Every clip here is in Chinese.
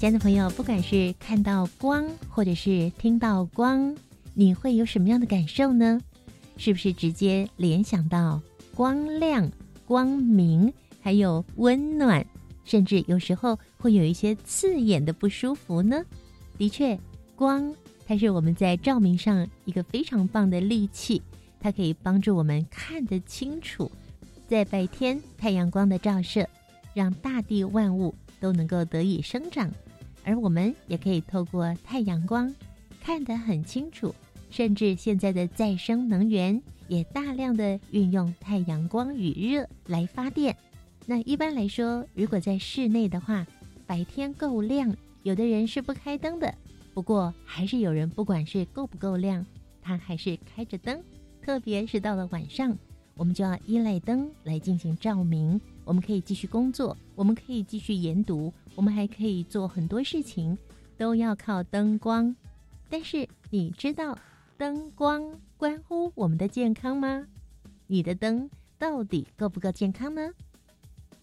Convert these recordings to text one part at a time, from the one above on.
亲爱的朋友，不管是看到光，或者是听到光，你会有什么样的感受呢？是不是直接联想到光亮、光明，还有温暖，甚至有时候会有一些刺眼的不舒服呢？的确，光它是我们在照明上一个非常棒的利器，它可以帮助我们看得清楚。在白天，太阳光的照射，让大地万物都能够得以生长。而我们也可以透过太阳光看得很清楚，甚至现在的再生能源也大量的运用太阳光与热来发电。那一般来说，如果在室内的话，白天够亮，有的人是不开灯的。不过还是有人不管是够不够亮，他还是开着灯。特别是到了晚上，我们就要依赖灯来进行照明。我们可以继续工作，我们可以继续研读，我们还可以做很多事情，都要靠灯光。但是你知道灯光关乎我们的健康吗？你的灯到底够不够健康呢？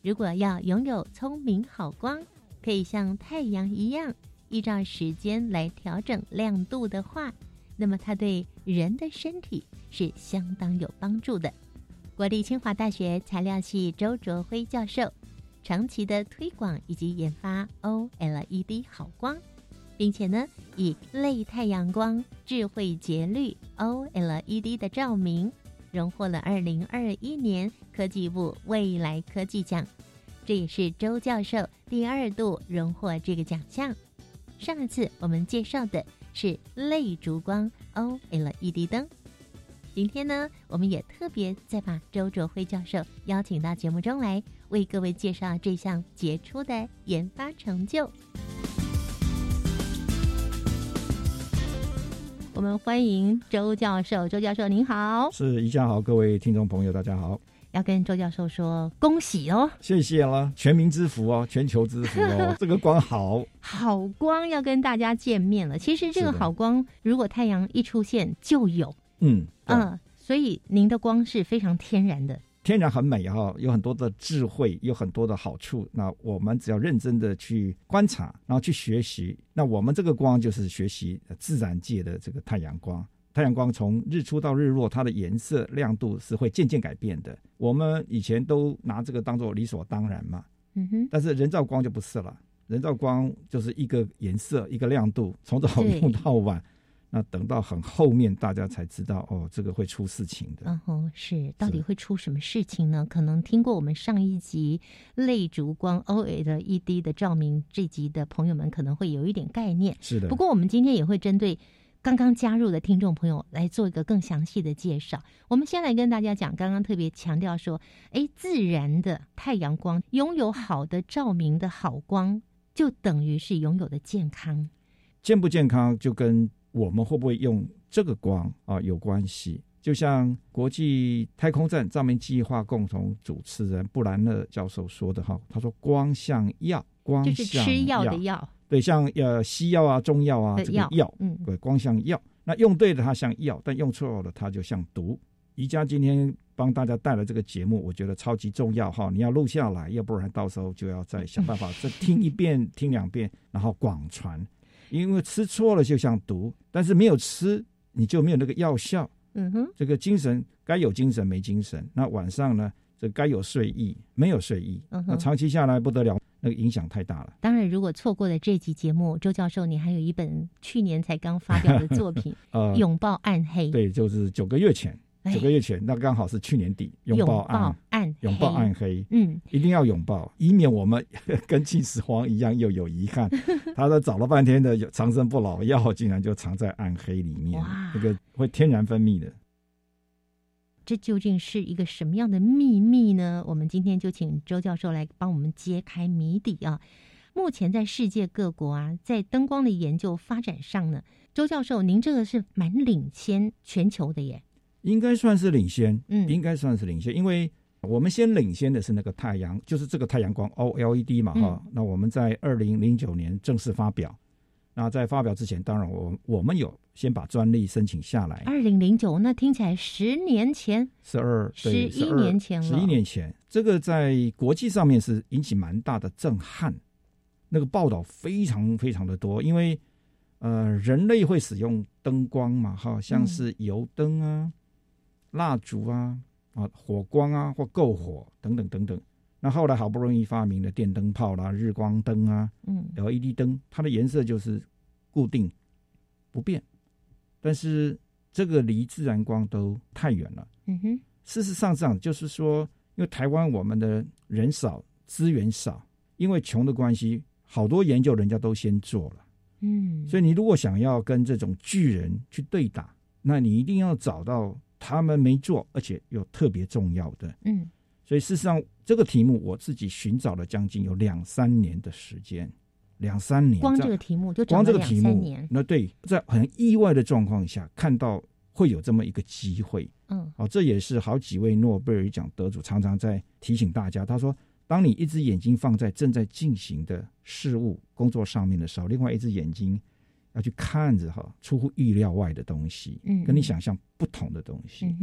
如果要拥有聪明好光，可以像太阳一样依照时间来调整亮度的话，那么它对人的身体是相当有帮助的。国立清华大学材料系周卓辉教授长期的推广以及研发 OLED 好光，并且呢以类太阳光智慧节律 OLED 的照明，荣获了二零二一年科技部未来科技奖，这也是周教授第二度荣获这个奖项。上一次我们介绍的是类烛光 OLED 灯。今天呢，我们也特别再把周卓辉教授邀请到节目中来，为各位介绍这项杰出的研发成就。我们欢迎周教授，周教授您好，是宜家好，各位听众朋友大家好，要跟周教授说恭喜哦，谢谢了，全民之福哦，全球之福哦，这个光好，好光要跟大家见面了。其实这个好光，如果太阳一出现就有。嗯嗯，所以您的光是非常天然的，天然很美哈，有很多的智慧，有很多的好处。那我们只要认真的去观察，然后去学习，那我们这个光就是学习自然界的这个太阳光。太阳光从日出到日落，它的颜色亮度是会渐渐改变的。我们以前都拿这个当做理所当然嘛，嗯哼。但是人造光就不是了，人造光就是一个颜色，一个亮度，从早用到晚。那等到很后面，大家才知道哦，这个会出事情的。嗯哼，是，到底会出什么事情呢？可能听过我们上一集泪烛光 OLED 的照明这集的朋友们，可能会有一点概念。是的。不过我们今天也会针对刚刚加入的听众朋友来做一个更详细的介绍。我们先来跟大家讲，刚刚特别强调说，哎，自然的太阳光拥有好的照明的好光，就等于是拥有的健康。健不健康就跟我们会不会用这个光啊？有关系，就像国际太空站照明计划共同主持人布兰勒教授说的哈，他说光像药，光就是吃药的药，对，像呃西药啊、中药啊这个药，嗯，对，光像药。那用对了它像药，但用错了它就像毒。宜家今天帮大家带来这个节目，我觉得超级重要哈，你要录下来，要不然到时候就要再想办法再听一遍、听两遍，然后广传。因为吃错了就像毒，但是没有吃你就没有那个药效。嗯哼，这个精神该有精神没精神，那晚上呢，这该有睡意没有睡意，嗯那长期下来不得了，那个影响太大了。当然，如果错过了这集节目，周教授，你还有一本去年才刚发表的作品《拥抱暗黑》。对，就是九个月前。九个月前，那刚好是去年底，拥抱暗拥抱暗黑，嗯，一定要拥抱，以免我们 跟秦始皇一样又有遗憾。他说找了半天的长生不老药，竟然就藏在暗黑里面，那个会天然分泌的。这究竟是一个什么样的秘密呢？我们今天就请周教授来帮我们揭开谜底啊！目前在世界各国啊，在灯光的研究发展上呢，周教授您这个是蛮领先全球的耶。应该算是领先，嗯。应该算是领先，因为我们先领先的是那个太阳，就是这个太阳光 OLED 嘛，哈、那我们在二零零九年正式发表。那在发表之前，当然我我们有先把专利申请下来，二零零九，那听起来十年前，十二对11年前了。十一年前，这个在国际上面是引起蛮大的震撼，那个报道非常非常的多，因为呃人类会使用灯光嘛，哈，像是油灯啊、蜡烛啊、啊火光啊或篝火等等等等。那后来好不容易发明了电灯泡啦、日光灯啊、嗯 LED 灯，它的颜色就是固定不变，但是这个离自然光都太远了。嗯哼，事实上，这样就是说，因为台湾我们的人少，资源少，因为穷的关系，好多研究人家都先做了。嗯，所以你如果想要跟这种巨人去对打，那你一定要找到他们没做，而且又特别重要的。嗯所以事实上，这个题目我自己寻找了将近有两三年的时间，两三年。光样这个题目就光这个题目，，那对，在很意外的状况下，看到会有这么一个机会，嗯哦，这也是好几位诺贝尔奖得主常常在提醒大家。他说，当你一只眼睛放在正在进行的事物工作上面的时候，另外一只眼睛要去看着哈出乎意料外的东西，嗯跟你想象不同的东西。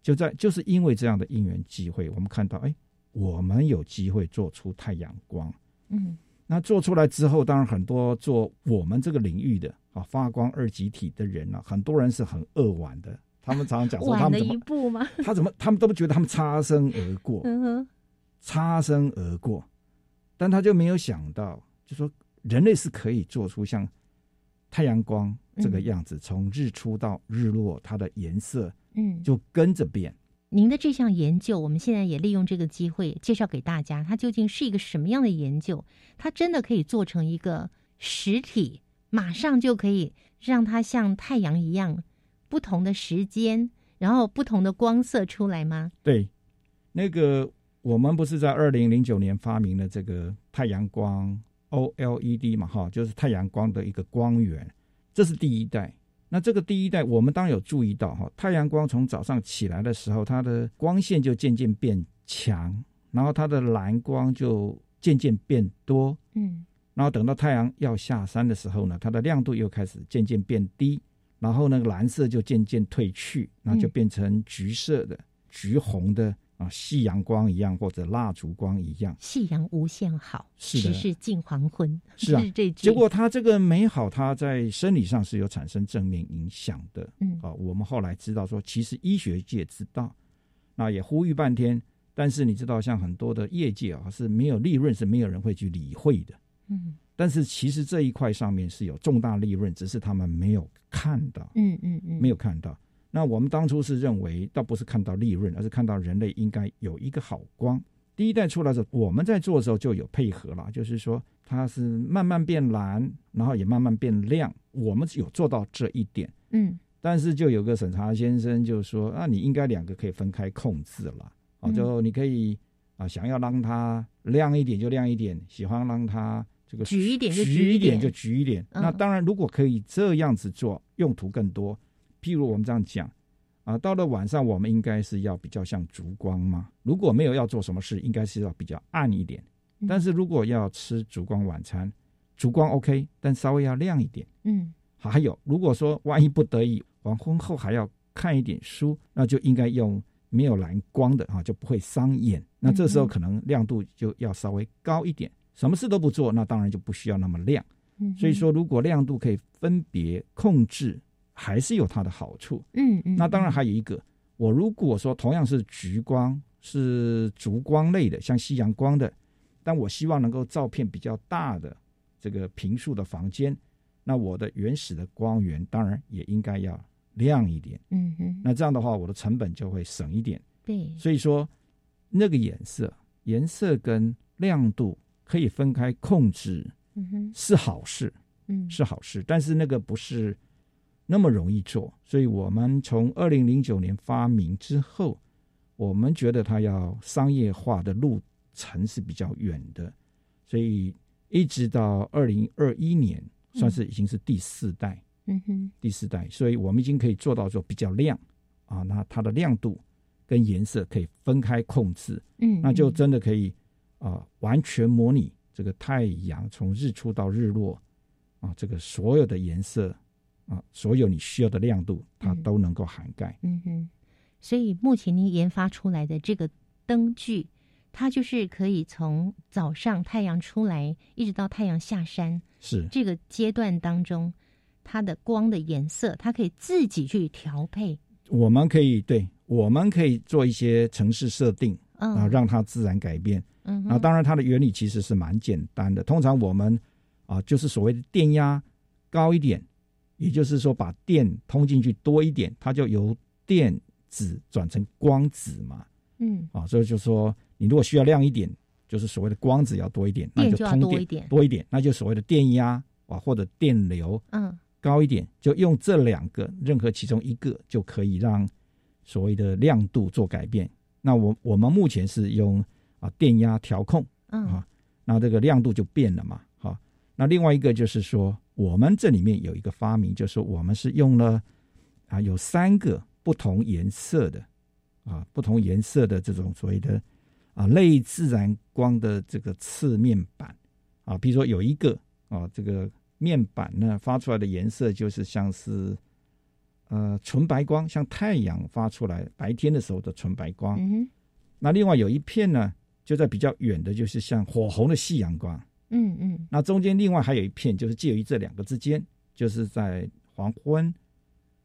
就在就是因为这样的因缘机会，我们看到，哎，我们有机会做出太阳光。嗯那做出来之后，当然很多做我们这个领域的啊发光二极体的人呢、很多人是很扼腕的。他们常常讲说，他们怎么步吗？他怎么他们都不觉得他们擦身而过，嗯哼，擦身而过，但他就没有想到，就说人类是可以做出像太阳光这个样子，从日出到日落，它的颜色嗯，就跟着变。您的这项研究，我们现在也利用这个机会介绍给大家，它究竟是一个什么样的研究？它真的可以做成一个实体，马上就可以让它像太阳一样，不同的时间，然后不同的光色出来吗？对，那个我们不是在二零零九年发明了这个太阳光 OLED 嘛，哈，就是太阳光的一个光源，这是第一代。那这个第一代，我们当然有注意到哈，太阳光从早上起来的时候，它的光线就渐渐变强，然后它的蓝光就渐渐变多，嗯然后等到太阳要下山的时候呢，它的亮度又开始渐渐变低，然后那个蓝色就渐渐褪去，然后就变成橘色的、橘红的啊，夕阳光一样或者蜡烛光一样。夕阳无限好，是的时是近黄昏，是啊 这句。结果他这个美好，他在生理上是有产生正面影响的。嗯啊，我们后来知道说，其实医学界知道，那也呼吁半天，但是你知道，像很多的业界啊是没有利润，是没有人会去理会的。嗯但是其实这一块上面是有重大利润，只是他们没有看到，嗯嗯嗯，没有看到。那我们当初是认为，倒不是看到利润，而是看到人类应该有一个好光。第一代出来的时候，我们在做的时候就有配合了，就是说它是慢慢变蓝，然后也慢慢变亮。我们有做到这一点，嗯但是就有个审查先生就说啊，你应该两个可以分开控制了，啊，嗯就你可以啊，想要让它亮一点就亮一点，喜欢让它这个橘一点就橘橘一点就橘一点。嗯那当然，如果可以这样子做，用途更多。譬如我们这样讲啊，到了晚上，我们应该是要比较像烛光嘛。如果没有要做什么事，应该是要比较暗一点。嗯但是如果要吃烛光晚餐，烛光 OK，但稍微要亮一点。嗯还有，如果说万一不得已黄昏后还要看一点书，那就应该用没有蓝光的啊，就不会伤眼。那这时候可能亮度就要稍微高一点。什么事都不做，那当然就不需要那么亮。嗯，所以说，如果亮度可以分别控制，还是有它的好处。嗯嗯，那当然还有一个，我如果说同样是橘光，是烛光类的，像夕阳光的，但我希望能够照片比较大的这个平数的房间，那我的原始的光源当然也应该要亮一点。嗯哼，那这样的话，我的成本就会省一点。对，所以说，那个颜色、颜色跟亮度可以分开控制嗯哼，是好事。嗯是好事，但是那个不是那么容易做，所以我们从二零零九年发明之后，我们觉得它要商业化的路程是比较远的，所以一直到二零二一年，算是已经是第四代，嗯。哼，第四代，所以我们已经可以做到说比较亮啊，那它的亮度跟颜色可以分开控制，嗯，那就嗯。真的可以啊、完全模拟这个太阳从日出到日落啊，这个所有的颜色啊，所有你需要的亮度，它嗯都能够涵盖。嗯哼，所以目前您研发出来的这个灯具，它就是可以从早上太阳出来，一直到太阳下山是这个阶段当中，它的光的颜色，它可以自己去调配。我们可以对，我们可以做一些城市设定嗯，啊，让它自然改变。嗯哼那当然，它的原理其实是蛮简单的。通常我们啊，就是所谓的电压高一点，也就是说把电通进去多一点，它就由电子转成光子嘛。嗯，啊，所以就说你如果需要亮一点，就是所谓的光子要多一点，那就通电多一点多一点，那就所谓的电压啊或者电流嗯高一点，就用这两个任何其中一个就可以让所谓的亮度做改变。那我我们目前是用啊电压调控嗯啊，那这个亮度就变了嘛。好，那另外一个就是说，我们这里面有一个发明，就是我们是用了啊有三个不同颜色的啊不同颜色的这种所谓的啊类自然光的这个次面板啊，比如说有一个啊这个面板呢发出来的颜色就是像是呃纯白光，像太阳发出来白天的时候的纯白光。嗯那另外有一片呢，就在比较远的，就是像火红的夕阳光。嗯嗯。那中间另外还有一片，就是介于这两个之间，就是在黄昏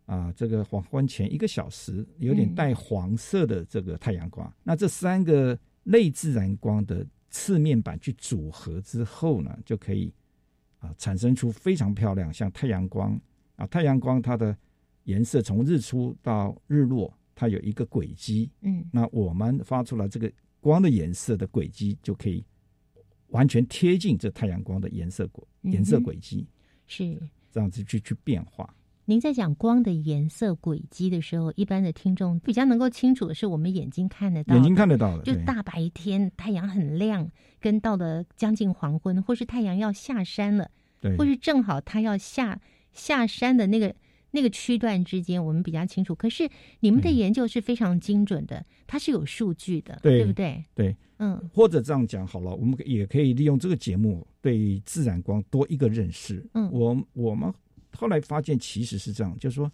啊，这个黄昏前一个小时，有点嗯。带黄色的这个太阳光。那这三个类自然光的次面板去组合之后呢，就可以啊产生出非常漂亮，像太阳光。啊，太阳光它的颜色从日出到日落，它有一个轨迹，嗯。那我们发出来这个光的颜色的轨迹，就可以完全贴近这太阳光的颜色轨嗯颜色轨迹，是。这样子去去变化。您在讲光的颜色轨迹的时候，一般的听众比较能够清楚的是我们眼睛看得到，眼睛看得到的，就大白天太阳很亮，跟到了将近黄昏，或是太阳要下山了，对或是正好它要下下山的那个那个区段之间，我们比较清楚。可是你们的嗯研究是非常精准的，它是有数据的，对不对？对，嗯或者这样讲好了，我们也可以利用这个节目对自然光多一个认识。嗯我我们后来发现其实是这样，就是说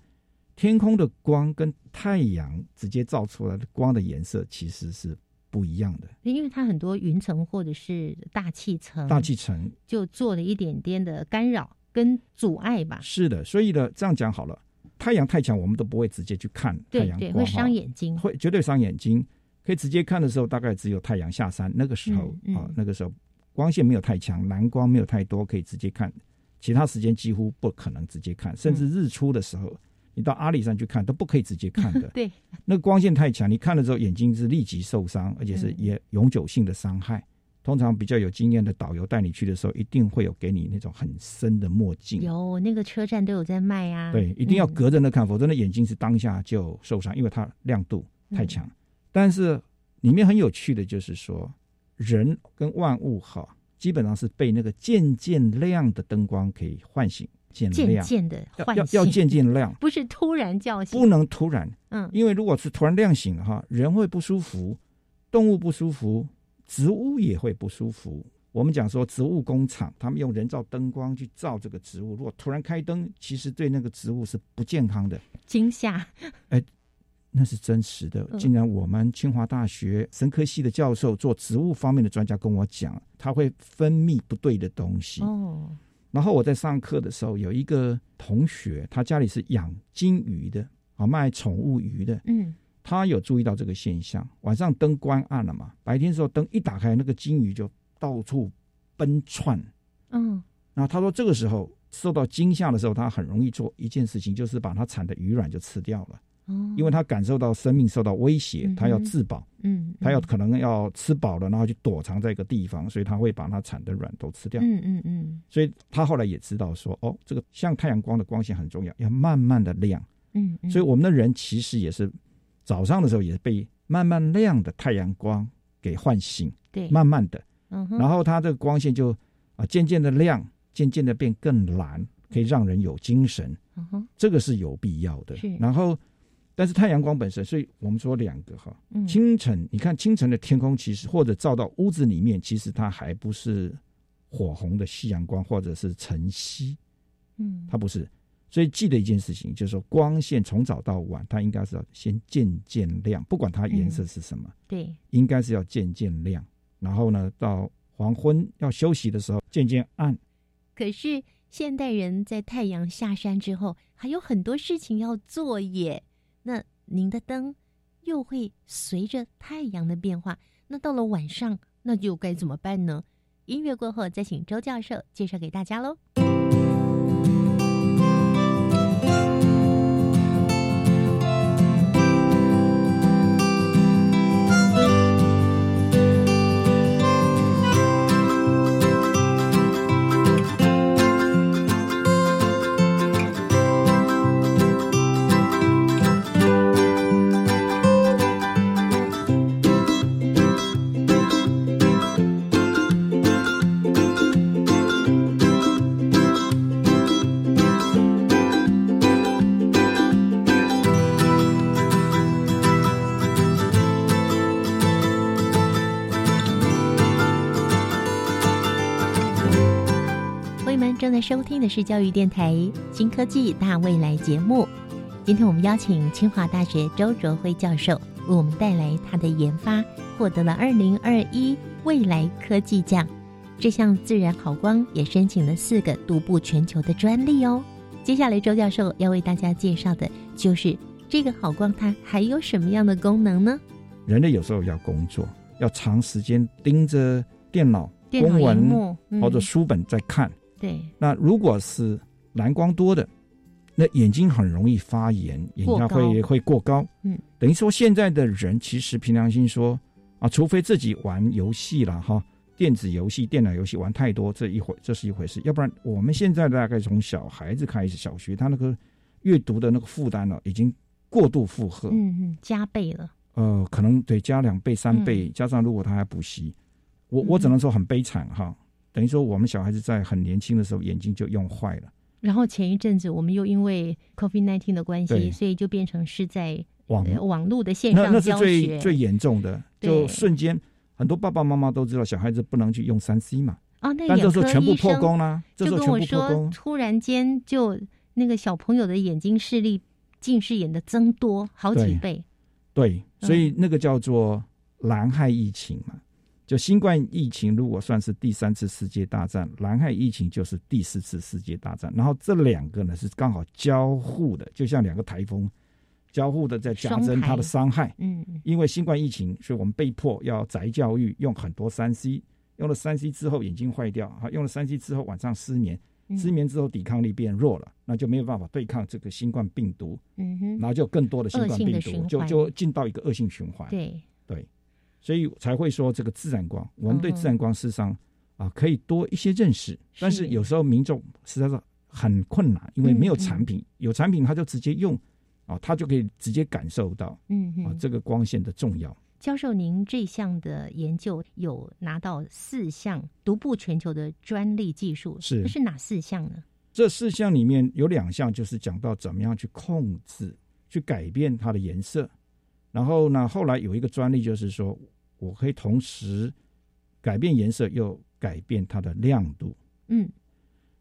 天空的光跟太阳直接照出来的光的颜色其实是不一样的。因为它很多云层或者是大气层，大气层就做了一点点的干扰跟阻碍吧。是的，所以呢，这样讲好了，太阳太强，我们都不会直接去看太对对，阳光，会伤眼睛。会绝对伤眼睛。可以直接看的时候，大概只有太阳下山那个时候嗯嗯啊，那个时候光线没有太强，蓝光没有太多，可以直接看。其他时间几乎不可能直接看，甚嗯至日出的时候，你到阿里山去看都不可以直接看的。对，那个光线太强，你看了之后眼睛是立即受伤，而且是嗯也永久性的伤害。通常比较有经验的导游带你去的时候，一定会有给你那种很深的墨镜。有那个车站都有在卖啊。对，一定要嗯隔着那看，否则那眼睛是当下就受伤，因为它亮度太嗯强。但是里面很有趣的就是说，人跟万物哈，基本上是被那个渐渐亮的灯光可以唤醒，渐渐，渐的要唤醒，要要渐渐亮，不是突然叫醒。不能突然，嗯因为如果是突然亮醒了哈，人会不舒服，动物不舒服，植物也会不舒服。我们讲说植物工厂，他们用人造灯光去照这个植物，如果突然开灯，其实对那个植物是不健康的。惊吓。哎那是真实的。嗯竟然我们清华大学生科系的教授做植物方面的专家跟我讲，它会分泌不对的东西。哦，然后我在上课的时候，有一个同学，他家里是养金鱼的，啊，卖宠物鱼的，嗯他有注意到这个现象。晚上灯关暗了嘛，白天的时候灯一打开，那个金鱼就到处奔窜。嗯然后他说，这个时候受到惊吓的时候，他很容易做一件事情，就是把他产的鱼卵就吃掉了。哦，因为他感受到生命受到威胁嗯，他要自保，嗯，他要嗯可能要吃饱了，然后去躲藏在一个地方，所以他会把它产的卵都吃掉。嗯嗯嗯所以他后来也知道说，哦，这个像太阳光的光线很重要，要慢慢的亮。嗯嗯，所以我们的人其实也是早上的时候也是被慢慢亮的太阳光给唤醒，对，慢慢的，嗯哼，然后它这个光线就啊渐渐的亮，渐渐的变更蓝，可以让人有精神，嗯哼，这个是有必要的。是。然后，但是太阳光本身，所以我们说两个哈，嗯，清晨你看清晨的天空，其实或者照到屋子里面，其实它还不是火红的夕阳光或者是晨曦，嗯，它不是。所以记得一件事情，就是说光线从早到晚，它应该是要先渐渐亮，不管它颜色是什么，对，应该是要渐渐亮。然后呢，到黄昏要休息的时候，渐渐暗。可是现代人在太阳下山之后，还有很多事情要做耶。那您的灯又会随着太阳的变化，那到了晚上，那就该怎么办呢？音乐过后，再请周教授介绍给大家喽。收听的是教育电台《新科技大未来》节目。今天我们邀请清华大学周卓辉教授为我们带来他的研发，获得了二零二一未来科技奖。这项自然好光也申请了四个独步全球的专利哦。接下来，周教授要为大家介绍的就是这个好光它还有什么样的功能呢？人类有时候要工作，要长时间盯着电脑、电文或者书本在看。对，那如果是蓝光多的，那眼睛很容易发炎，眼压过会会过高。嗯，等于说现在的人其实凭良心说啊，除非自己玩游戏了哈，电子游戏、电脑游戏玩太多，这一回这是一回事。要不然我们现在大概从小孩子开始，小学他那个阅读的那个负担呢，已经过度负荷。嗯嗯，加倍了。呃，可能得加两倍、三嗯倍，加上如果他还补习，我我只能说很悲惨哈。等于说我们小孩子在很年轻的时候眼睛就用坏了，然后前一阵子我们又因为 COVID nineteen 的关系，所以就变成是在网呃网络的线那那是。最最严重的，就瞬间很多爸爸妈妈都知道小孩子不能去用三 C 嘛，哦，那眼科医全部破生功啦，这时就跟我说突然间就那个小朋友的眼睛视力近视眼的增多好几倍。对，所嗯。以那个叫做蓝害疫情嘛。就新冠疫情，如果算是第三次世界大战，蓝海疫情就是第四次世界大战。然后这两个呢是刚好交互的，就像两个台风交互的在加双增它的伤害。嗯，嗯因为新冠疫情，所以我们被迫要宅教育，用很多三 C，用了三 C 之后眼睛坏掉，啊，用了三 C 之后晚上失眠，嗯失眠之后抵抗力变弱了，那就没有办法对抗这个新冠病毒，嗯哼，然后就更多的新冠病毒，就就进到一个恶性循环。对对，所以才会说这个自然光，我们对嗯自然光事实上啊可以多一些认识，但是有时候民众实在是很困难，因为没有嗯产品，有产品他就直接用啊，他就可以直接感受到嗯嗯。啊这个光线的重要。教授，您这项的研究有拿到四项独步全球的专利技术，是这是哪四项呢？这四项里面有两项就是讲到怎么样去控制、去改变它的颜色，然后呢，后来有一个专利就是说我可以同时改变颜色又改变它的亮度。嗯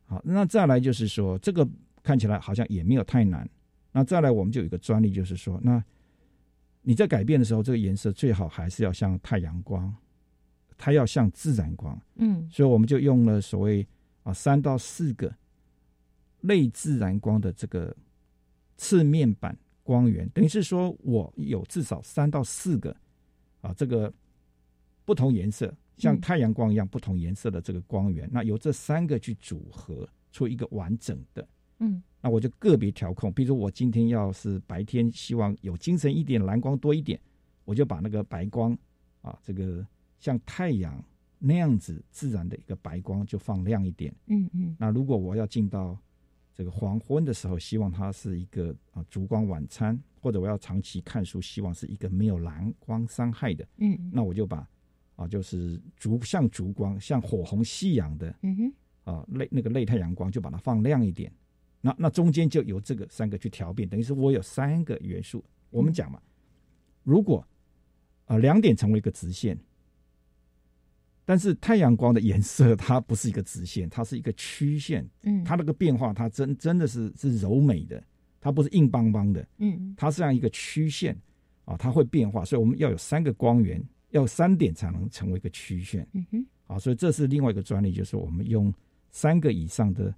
好，那再来就是说，这个看起来好像也没有太难。那再来，我们就有一个专利，就是说，那你在改变的时候，这个颜色最好还是要像太阳光，它要像自然光。嗯所以我们就用了所谓啊三到四个类自然光的这个次面板光源，等于是说我有至少三到四个啊这个不同颜色，像嗯太阳光一样不同颜色的这个光源，那由这三个去组合出一个完整的。嗯那我就个别调控，比如说我今天要是白天希望有精神一点，蓝光多一点，我就把那个白光啊，这个像太阳那样子自然的一个白光就放亮一点。嗯嗯那如果我要进到这个黄昏的时候，希望它是一个啊烛光晚餐，或者我要长期看书，希望是一个没有蓝光伤害的，嗯那我就把啊就是烛像烛光，像火红夕阳的嗯哼啊类那个类太阳光，就把它放亮一点。那那中间就由这个三个去调变，等于是我有三个元素。我们讲嘛，如果啊两点成为一个直线，但是太阳光的颜色它不是一个直线，它是一个曲线，嗯，它那个变化它真真的是是柔美的，它不是硬邦邦的，嗯它是这样一个曲线啊，它会变化，所以我们要有三个光源，要三点才能成为一个曲线。嗯哼啊，所以这是另外一个专利，就是我们用三个以上的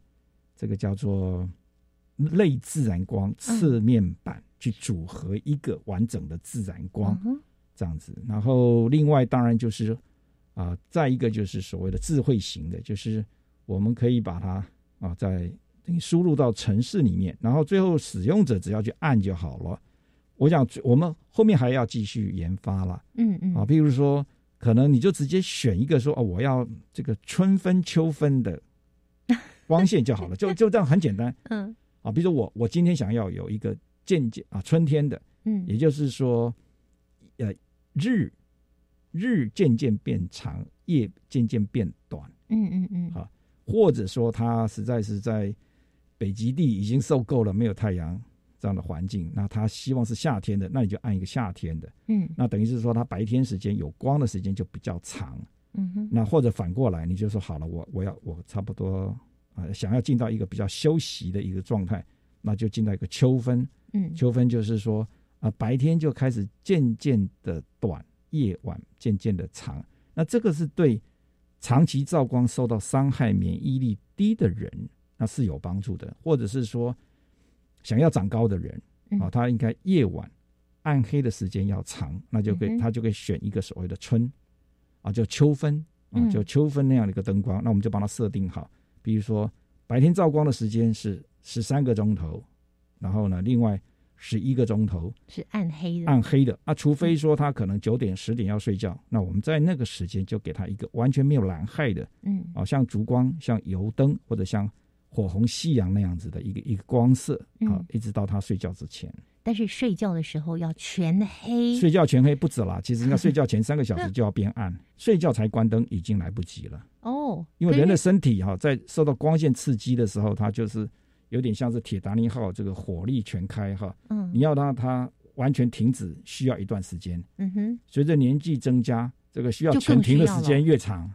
这个叫做类自然光侧面板去组合一个完整的自然光嗯这样子。然后另外当然就是啊、再一个就是所谓的智慧型的，就是我们可以把它啊在等于输入到城市里面，然后最后使用者只要去按就好了。我想我们后面还要继续研发啦。嗯嗯。啊，譬如说，可能你就直接选一个说哦，我要这个春分、秋分的 光线就好了，就就这样很简单。嗯。啊。比如说我我今天想要有一个渐渐啊春天的，嗯。也就是说，呃日日渐渐变长，夜渐渐变短，嗯嗯嗯。啊或者说它实在是在北极地已经受够了没有太阳这样的环境，那他希望是夏天的，那你就按一个夏天的。嗯那等于是说，他白天时间有光的时间就比较长。嗯哼那或者反过来，你就说好了，我我要我差不多啊、呃想要进到一个比较休息的一个状态，那就进到一个秋分。嗯秋分就是说啊、白天就开始渐渐的短，夜晚渐渐的长。那这个是对长期照光受到伤害、免疫力低的人，那是有帮助的，或者是说想要长高的人。嗯。啊，他应该夜晚暗黑的时间要长，那就可以、他就可以选一个所谓的春啊，就秋分啊，嗯。就秋分那样的一个灯光，那我们就帮他设定好，比如说白天照光的时间是十三个钟头，然后呢，另外十一个钟头是暗黑的。暗黑的。啊，除非说他可能九点十点要睡觉，那我们在那个时间就给他一个完全没有蓝害的嗯。啊，像烛光、像油灯或者像火红夕阳那样子的一个一个光色啊嗯，一直到他睡觉之前。但是睡觉的时候要全黑睡觉全黑不止啦，其实应该睡觉前三个小时就要变暗，睡觉才关灯已经来不及了。哦，因为人的身体哈、在受到光线刺激的时候，它就是有点像是铁达尼号这个火力全开哈、嗯你要让它完全停止，需要一段时间。嗯哼随着年纪增加，这个需要全停的时间越长。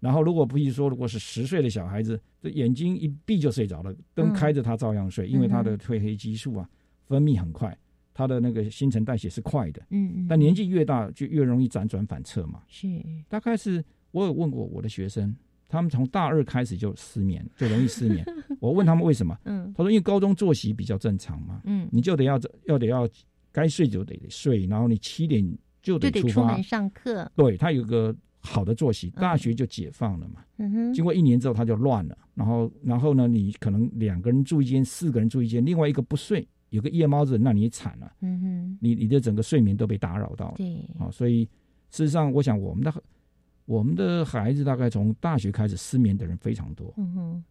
然后，如果比如说，如果是十岁的小孩子，这眼睛一闭就睡着了，灯嗯开着他照样睡，因为他的嗯褪黑激素啊分泌很快，他的那个新陈代谢是快的。嗯嗯，但年纪越大，就越容易辗转反侧嘛。是大概是我有问过我的学生，他们从大二开始就失眠，就容易失眠。我问他们为什么，嗯他说因为高中作息比较正常嘛，嗯你就得要要得要该睡就得睡，然后你七点就就得出门。上课对他有个好的作息，嗯大学就解放了嘛。嗯哼经过一年之后，他就乱了。然后，然后呢，你可能两个人住一间，四个人住一间，另外一个不睡，有个夜猫子，那你也惨了，嗯哼你你的整个睡眠都被打扰到了。对啊，所以事实上，我想我们的我们的孩子大概从大学开始失眠的人非常多。嗯哼。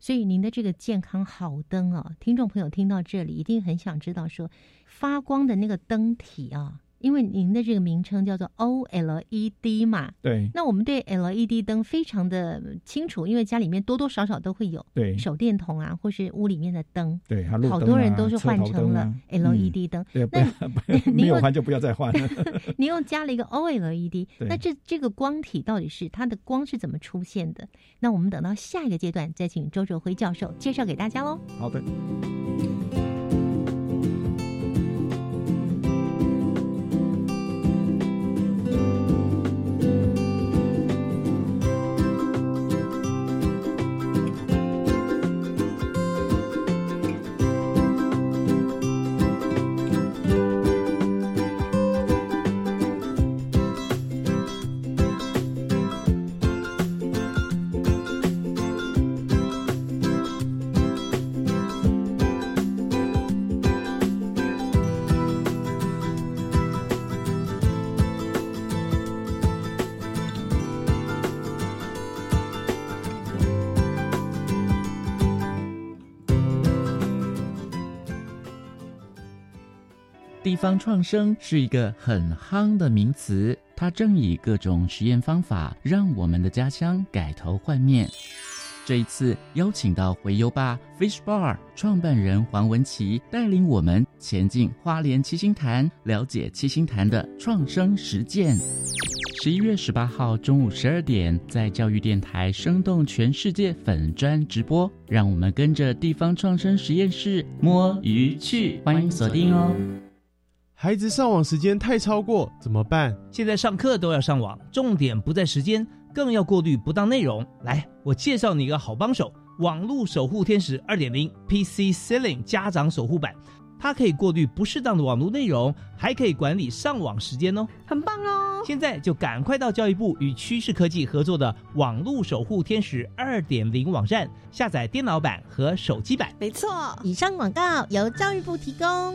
所以您的这个健康好灯啊，听众朋友听到这里一定很想知道说，发光的那个灯体啊，因为您的这个名称叫做 OLED 嘛，对那我们对 LED 灯非常的清楚，因为家里面多多少少都会有对手电筒啊，或是屋里面的灯，对，好多人啊都是换成了 LED 灯。对，不要不要你 没有有换就不要再换了。你又加了一个 OLED，那这这个光体到底是它的光是怎么出现的？那我们等到下一个阶段再请周哲辉教授介绍给大家喽。好的。地方创生是一个很夯的名词，它正以各种实验方法让我们的家乡改头换面。这一次邀请到回游吧 Fish Bar 创办人黄文琪，带领我们前进花莲七星潭，了解七星潭的创生实践。十一月十八号中午十二点，在教育电台生动全世界粉专直播，让我们跟着地方创生实验室摸鱼去，欢迎锁定哦。孩子上网时间太超过怎么办？现在上课都要上网，重点不在时间。更要过滤不当内容。来，我介绍你一个好帮手——网络守护天使二点零 PC Ceiling 家长守护版，它可以过滤不适当的网络内容，还可以管理上网时间哦，很棒哦！现在就赶快到教育部与趋势科技合作的网络守护天使二点零网站下载电脑版和手机版。没错，以上广告由教育部提供。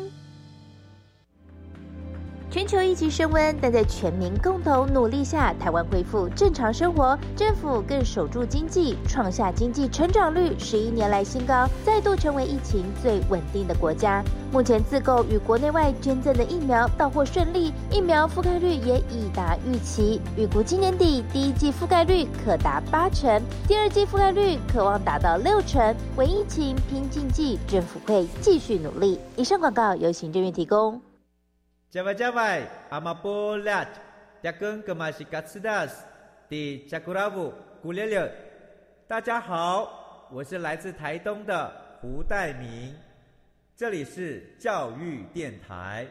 全球疫情升温，但在全民共同努力下，台湾恢复正常生活。政府更守住经济，创下经济成长率十一年来新高，再度成为疫情最稳定的国家。目前自购与国内外捐赠的疫苗到货顺利，疫苗覆盖率也已达预期。预估今年底第一季覆盖率可达八成，第二季覆盖率可望达到六成。为疫情拼经济，政府会继续努力。以上广告由行政院提供。加外加外，阿玛波拉，扎根格玛西卡斯达斯，的加古拉布古列列。大家好，我是来自台东的胡代明，这里是教育电台。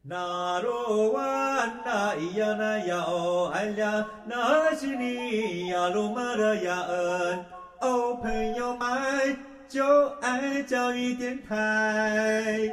那罗哇那咿呀那呀哦哎呀，那是你呀鲁玛的呀恩，哦朋友们就爱教育电台。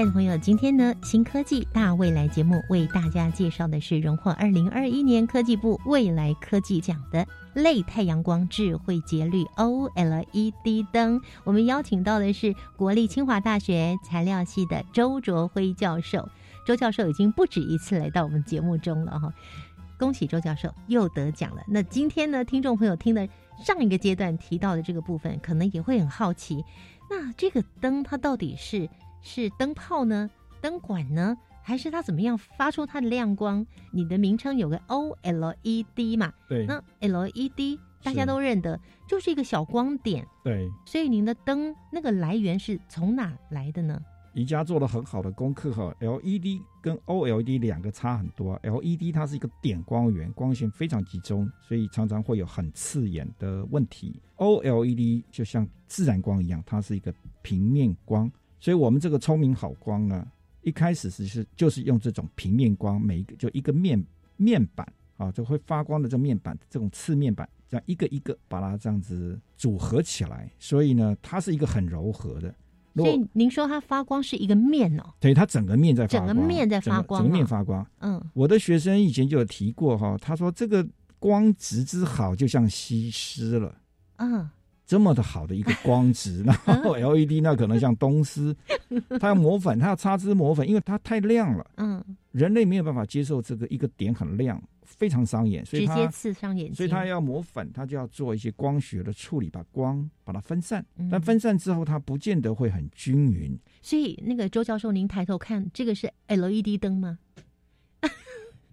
亲爱的朋友，今天呢，新科技大未来节目为大家介绍的是荣获二零二一年科技部未来科技奖的。类太阳光智慧节律 OLED 灯，我们邀请到的是国立清华大学材料系的周卓辉教授。周教授已经不止一次来到我们节目中了哈，恭喜周教授又得奖了。那今天呢，听众朋友听的上一个阶段提到的这个部分，可能也会很好奇，那这个灯它到底是是灯泡呢，灯管呢？还是它怎么样发出它的亮光？你的名称有个 OLED 嘛？对，那 LED 大家都认得，就是一个小光点。对，所以您的灯那个来源是从哪来的呢？宜家做了很好的功课哈，LED 跟 OLED 两个差很多。LED 它是一个点光源，光线非常集中，所以常常会有很刺眼的问题。OLED 就像自然光一样，它是一个平面光，所以我们这个聪明好光呢。一开始是是就是用这种平面光，每一个就一个面面板啊，就会发光的这面板，这种次面板，这样一个一个把它这样子组合起来，所以呢，它是一个很柔和的。所以您说它发光是一个面哦？对，它整个面在发光整个面在发光，整个面发光。嗯，我的学生以前就有提过哈，他说这个光质之好，就像西施了。嗯。这么的好的一个光质，然后 LED 那可能像东施，它要磨粉，它要擦脂磨粉，因为它太亮了。嗯，人类没有办法接受这个一个点很亮，非常伤眼，所以直接刺伤眼睛。所以它要磨粉，它就要做一些光学的处理，把光把它分散。但分散之后，它不见得会很均匀。所以那个周教授，您抬头看，这个是 LED 灯吗？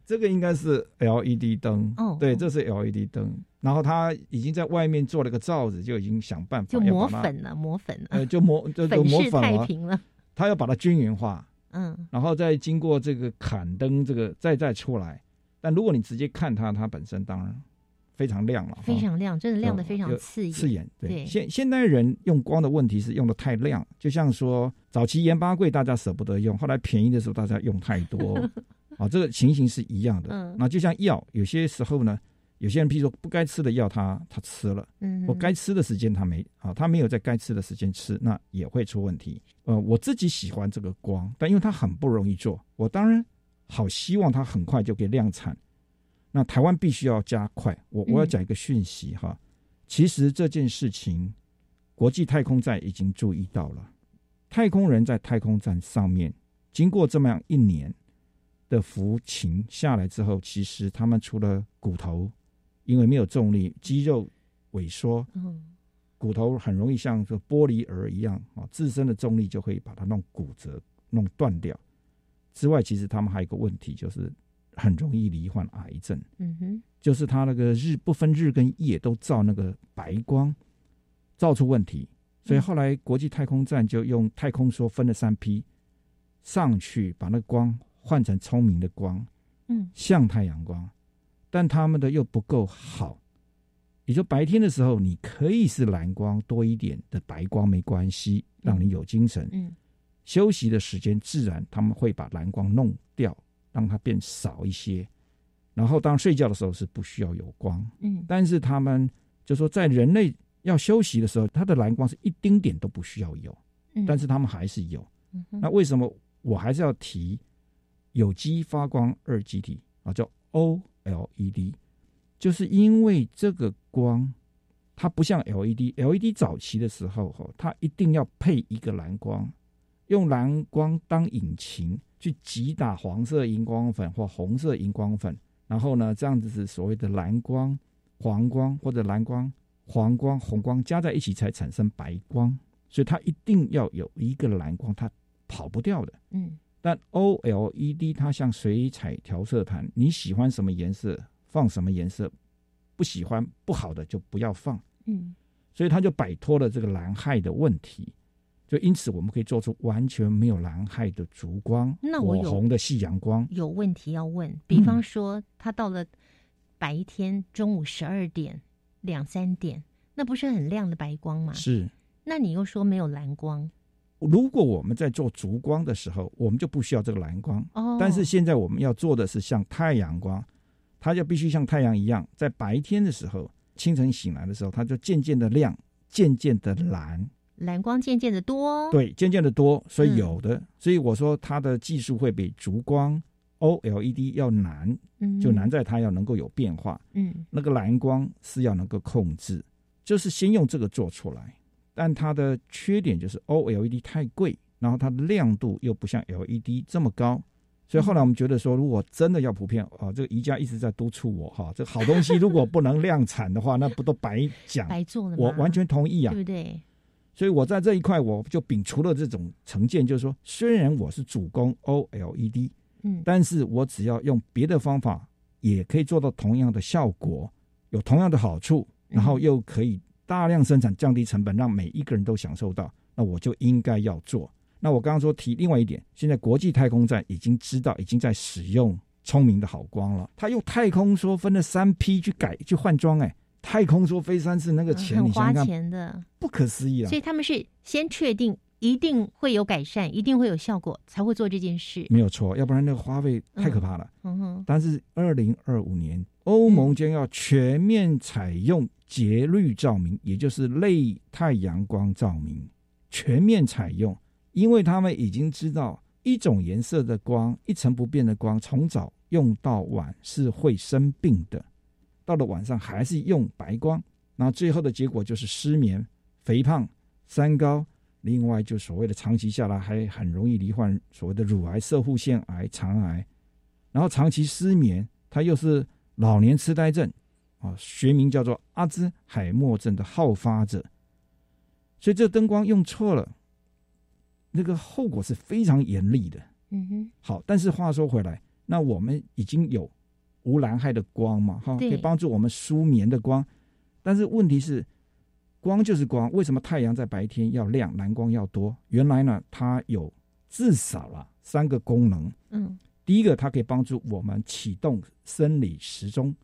这个应该是 LED 灯。哦，对，这是 LED 灯。然后他已经在外面做了个罩子，就已经想办法就磨粉了，磨粉了，呃，就磨就磨粉太平了。他要把它均匀化，嗯，然后再经过这个砍灯，这个再再出来。但如果你直接看它，它本身当然非常亮了，非常亮，真的亮的非常刺眼。刺眼，对。现现代人用光的问题是用的太亮，就像说早期盐巴贵，大家舍不得用，后来便宜的时候大家用太多，啊，这个情形是一样的。嗯，那就像药，有些时候呢。有些人，譬如说不该吃的药，他他吃了，嗯，我该吃的时间他没啊，他没有在该吃的时间吃，那也会出问题。呃，我自己喜欢这个光，但因为它很不容易做，我当然好希望它很快就可以量产。那台湾必须要加快。我我要讲一个讯息哈，其实这件事情，国际太空站已经注意到了。太空人在太空站上面，经过这么样一年的服勤下来之后，其实他们除了骨头因为没有重力，肌肉萎缩，嗯。骨头很容易像这玻璃儿一样啊，自身的重力就会把它弄骨折、弄断掉。之外，其实他们还有一个问题，就是很容易罹患癌症。嗯哼，就是他那个日不分日跟夜都照那个白光，照出问题，所以后来国际太空站就用太空梭分了三批上去，把那个光换成聪明的光，嗯。像太阳光，但他们的又不够好。也就白天的时候，你可以是蓝光多一点的白光没关系，让你有精神。嗯休息的时间自然他们会把蓝光弄掉，让它变少一些。然后当睡觉的时候是不需要有光，嗯但是他们就说在人类要休息的时候，它的蓝光是一丁点都不需要有，嗯，但是他们还是有。嗯那为什么我还是要提有机发光二极体啊？叫 OLED，就是因为这个光它不像 LED，LED 早期的时候哈，它一定要配一个蓝光，用蓝光当引擎去击打黄色荧光粉或红色荧光粉，然后呢，这样子是所谓的蓝光、黄光或者蓝光、黄光、红光加在一起才产生白光，所以它一定要有一个蓝光，它跑不掉的。嗯但 OLED 它像水彩调色盘，你喜欢什么颜色放什么颜色，不喜欢不好的就不要放，嗯所以它就摆脱了这个蓝害的问题。就因此，我们可以做出完全没有蓝害的烛光，那我火红的夕阳光。有问题要问，比方嗯说它到了白天中午十二点两三点，那不是很亮的白光吗？是，那你又说没有蓝光如果我们在做烛光的时候，我们就不需要这个蓝光。哦，但是现在我们要做的是像太阳光，它就必须像太阳一样，在白天的时候，清晨醒来的时候，它就渐渐的亮，渐渐的蓝，蓝光渐渐的多，，对，渐渐的多，所以嗯有的，所以我说它的技术会比烛光 OLED 要难，嗯，就难在它要能够有变化，嗯。那个蓝光是要能够控制，就是先用这个做出来，但它的缺点就是 OLED 太贵，然后它的亮度又不像 LED 这么高。所以后来我们觉得说，如果真的要普遍啊，这个宜家一直在督促我哈，这个好东西如果不能量产的话，那不都白讲？白做了吗？我完全同意啊对。不对？所以我在这一块，我就摒除了这种成见，就是说，虽然我是主攻 OLED，嗯但是我只要用别的方法，也可以做到同样的效果，有同样的好处，然后又可以大量生产、降低成本，让每一个人都享受到，那我就应该要做。那我刚刚说提另外一点，现在国际太空站已经知道，已经在使用聪明的好光了。他用太空梭分了三批去改去换装，哎，太空梭飞三次那个钱，你想想看，钱的，不可思议啊所！以他们是先确定一定会有改善，一定会有效果，才会做这件事。没有错，要不然那个花费太可怕了。嗯哼，但是二零二五年，欧盟将要全面采用节律照明，也就是类太阳光照明，全面采用，因为他们已经知道一种颜色的光，一成不变的光，从早用到晚是会生病的，到了晚上还是用白光，那最后的结果就是失眠、肥胖、三高。另外，就所谓的长期下来，还很容易罹患所谓的乳癌、色护腺癌、肠癌。然后长期失眠，它又是老年痴呆症啊，学名叫做阿兹海默症的好发者。所以这灯光用错了，那个后果是非常严厉的。嗯哼，好，但是话说回来，那我们已经有无蓝害的光嘛，哈，可以帮助我们舒眠的光。但是问题是，光就是光，为什么太阳在白天要亮，蓝光要多？原来呢，它有至少啊三个功能。嗯第一个，它可以帮助我们启动生理时钟，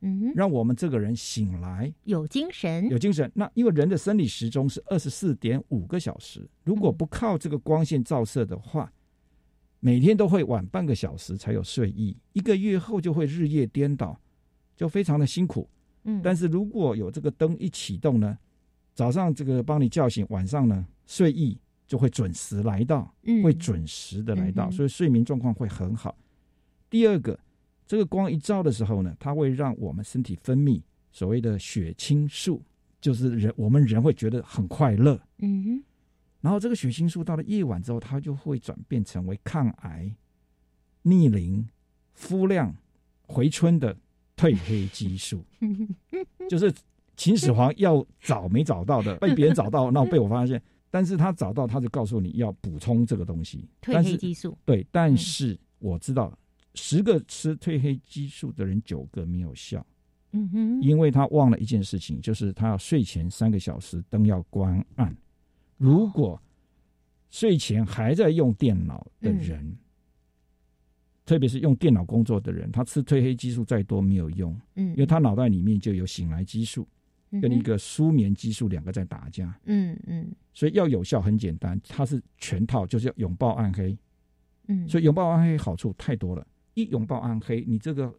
嗯，让我们这个人醒来有精神，有精神。那因为人的生理时钟是二十四点五个小时，如果不靠这个光线照射的话，每天都会晚半个小时才有睡意，一个月后就会日夜颠倒，就非常的辛苦。嗯，但是如果有这个灯一启动呢，早上这个帮你叫醒，晚上呢睡意就会准时来到，嗯会准时的来到，嗯所以睡眠状况会很好。第二个，这个光一照的时候呢，它会让我们身体分泌所谓的血清素就是人我们人会觉得很快乐。嗯哼，然后这个血清素到了夜晚之后，它就会转变成为抗癌、逆龄、肤亮、回春的褪黑激素，就是秦始皇要找没找到的，被别人找到，那被我发现，但是他找到，他就告诉你要补充这个东西，褪黑激素，对，但是我知道十个吃褪黑激素的人，九个没有效。嗯哼，因为他忘了一件事情，就是他要睡前三个小时灯要关暗。如果睡前还在用电脑的人，特别是用电脑工作的人，他吃褪黑激素再多没有用，嗯，因为他脑袋里面就有醒来激素跟一个舒眠激素两个在打架，嗯嗯。所以要有效很简单，它是全套，就是要拥抱暗黑。嗯，所以拥抱暗黑好处太多了，一拥抱暗黑，你这个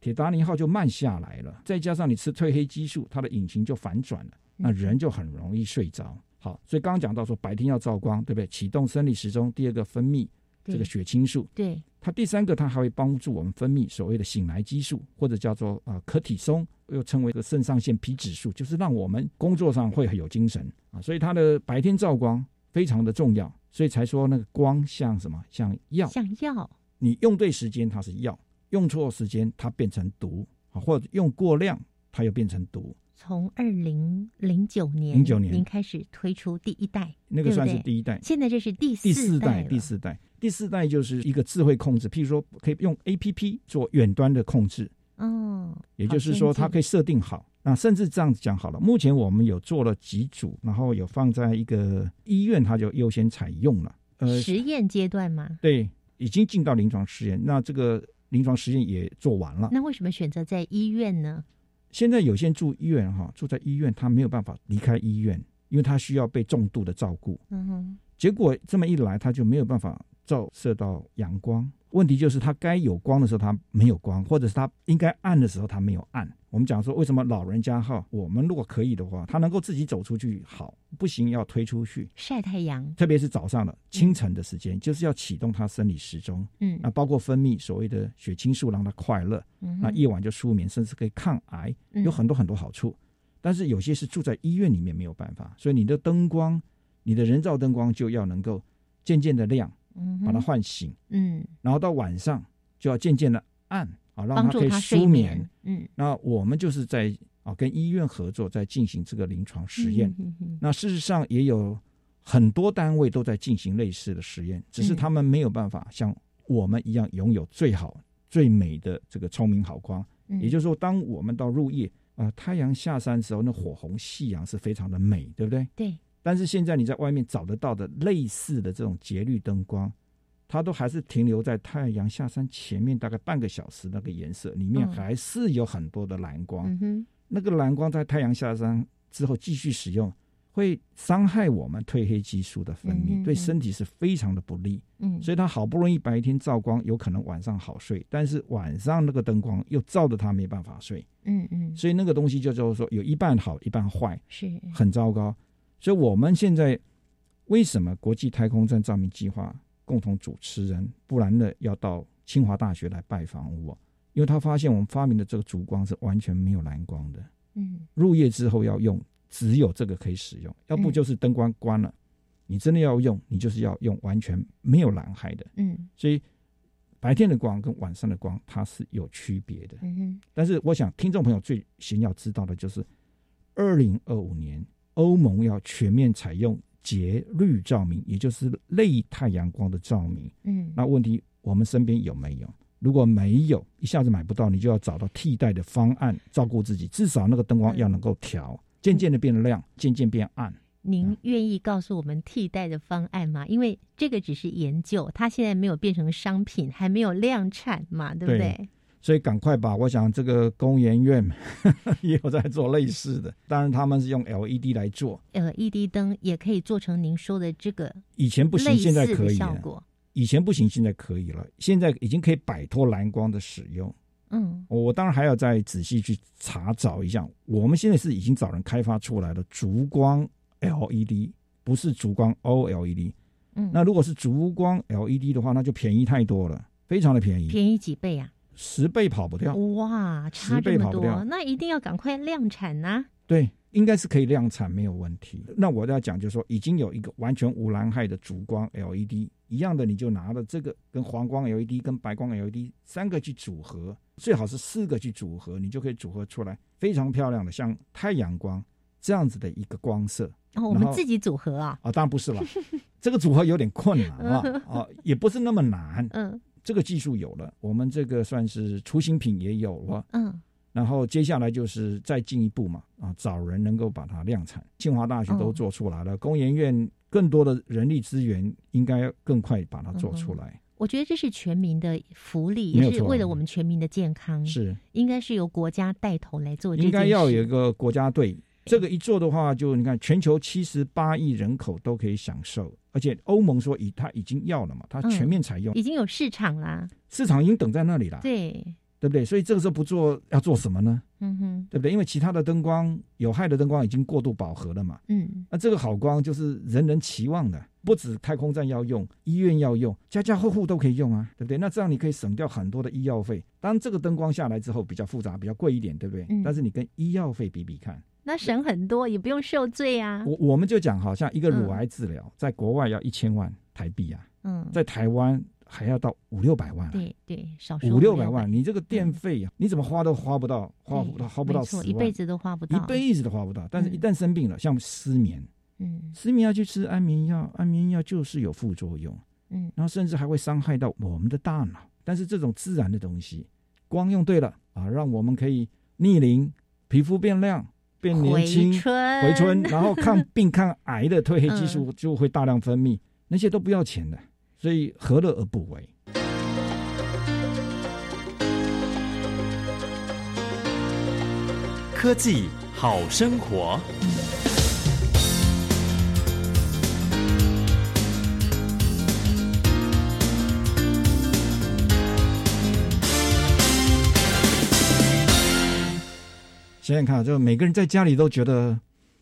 铁达尼号就慢下来了，再加上你吃褪黑激素，它的引擎就反转了，那人就很容易睡着。好，所以刚刚讲到说白天要照光，对不对？启动生理时钟，第二个分泌这个血清素，对，它第三个它还会帮助我们分泌所谓的醒来激素，或者叫做啊、呃可体松，又称为个肾上腺皮质素，就是让我们工作上会很有精神。啊。所以它的白天照光非常的重要，所以才说那个光像什么？像药，像药，你用对时间它是药，用错时间它变成毒啊，或者用过量它又变成毒。从二零零九年零九年。您开始推出第一代，那个算是第一代。现在这是第第四代，第四代，第四代就是一个智慧控制，譬如说可以用 A P P 做远端的控制，哦，也就是说它可以设定好。那甚至这样子讲好了，目前我们有做了几组，然后有放在一个医院，它就优先采用了。呃，实验阶段吗？对，已经进到临床实验，那这个临床实验也做完了。那为什么选择在医院呢？现在有些人住医院哈，住在医院，他没有办法离开医院，因为他需要被重度的照顾。嗯哼，结果这么一来，他就没有办法照射到阳光。问题就是它该有光的时候它没有光，或者是它应该暗的时候它没有暗。我们讲说，为什么老人家哈，我们如果可以的话，他能够自己走出去好，不行要推出去，晒太阳，特别是早上的清晨的时间，就是要启动他生理时钟。嗯那包括分泌所谓的血清素，让他快乐。嗯那夜晚就舒眠，甚至可以抗癌，嗯有很多很多好处。但是有些是住在医院里面没有办法，所以你的灯光，你的人造灯光就要能够渐渐的亮，嗯把它唤醒，嗯，然后到晚上就要渐渐的暗啊，让帮它可以舒眠眠。。嗯，那我们就是在啊跟医院合作，在进行这个临床实验。嗯哼哼那事实上也有很多单位都在进行类似的实验，只是嗯他们没有办法像我们一样拥有最好、最美的这个聪明好光。嗯也就是说，当我们到入夜啊、呃太阳下山的时候，那火红夕阳是非常的美，对不对？对，但是现在你在外面找得到的类似的这种节律灯光，它都还是停留在太阳下山前面大概半个小时那个颜色，里面嗯。还是有很多的蓝光。嗯，那个蓝光在太阳下山之后继续使用，会伤害我们褪黑激素的分泌，嗯对身体是非常的不利。嗯，所以他好不容易白天照光，有可能晚上好睡，但是晚上那个灯光又照的他没办法睡，嗯嗯，所以那个东西就叫做说有一半好，一半坏，是。很糟糕。所以我们现在为什么国际太空站照明计划共同主持人布兰乐要到清华大学来拜访我？因为他发现我们发明的这个烛光是完全没有蓝光的，嗯入夜之后要用，只有这个可以使用，要不嗯就是灯光关了，你真的要用，你就是要用完全没有蓝海的。嗯所以白天的光跟晚上的光它是有区别的。嗯哼，但是我想听众朋友最先要知道的就是，二零二五年欧盟要全面采用节律照明，也就是类太阳光的照明。嗯，那问题我们身边有没有？如果没有，一下子买不到，你就要找到替代的方案，照顾自己。至少那个灯光要能够调，渐渐的变亮，渐渐变暗。您愿意告诉我们替代的方案吗？因为这个只是研究，它现在没有变成商品，还没有量产嘛，对不对？所以赶快吧！我想这个工研院 也有在做类似的，当然他们是用 LED 来做，LED 灯也可以做成您说的这个以前不行，现在可以了。效果。以前不行，现在可以了。现在已经可以摆脱蓝光的使用。嗯我当然还要再仔细去查找一下。我们现在是已经找人开发出来的烛光 LED，不是烛光 OLED。嗯，那如果是烛光 LED 的话，那就便宜太多了，非常的便宜，便宜几倍啊？十倍跑不掉。哇，差十这么多倍跑不掉，那一定要赶快量产呐、对，应该是可以量产没有问题。那我要讲就是说，已经有一个完全无蓝害的主光 LED 一样的，你就拿了这个跟黄光 LED 跟白光 LED 三个去组合，最好是四个去组合，你就可以组合出来非常漂亮的像太阳光这样子的一个光色。哦我们自己组合啊？啊，当然不是了，这个组合有点困难啊，啊，也不是那么难。嗯，这个技术有了，我们这个算是雏形品也有了。嗯，然后接下来就是再进一步嘛，啊，找人能够把它量产。清华大学都做出来了，工研院更多的人力资源应该更快把它做出来。我觉得这是全民的福利，也是为了我们全民的健康。是，应该是由国家带头来做。应该要有一个国家队。这个一做的话，就你看，全球七十八亿人口都可以享受，而且欧盟说已他已经要了嘛，它全面采用，已经有市场啦，市场已经等在那里了，对对不对？所以这个时候不做要做什么呢？嗯哼，对不对？因为其他的灯光有害的灯光已经过度饱和了嘛，嗯，那这个好光就是人人期望的，不止太空站要用，医院要用，家家户户都可以用啊，对不对？那这样你可以省掉很多的医药费。当这个灯光下来之后比较复杂，比较贵一点，对不对？但是你跟医药费比比看。那省很多，也不用受罪啊。我我们就讲，好像一个乳癌治疗，在国外要一千万台币啊，嗯，在台湾还要到五六百万。对对，少五六百万，你这个电费啊，你怎么花都花不到，花不到，花不到十万，一辈子都花不到，一辈子都花不到。但是，一旦生病了，像失眠，嗯，失眠要去吃安眠药，安眠药就是有副作用，嗯，然后甚至还会伤害到我们的大脑。但是这种自然的东西，光用对了啊，让我们可以逆龄，皮肤变亮。变年轻，回春，然后抗病、抗癌的褪黑激素就会大量分泌，那些都不要钱的，所以何乐而不为？科技好生活。想想看，就每个人在家里都觉得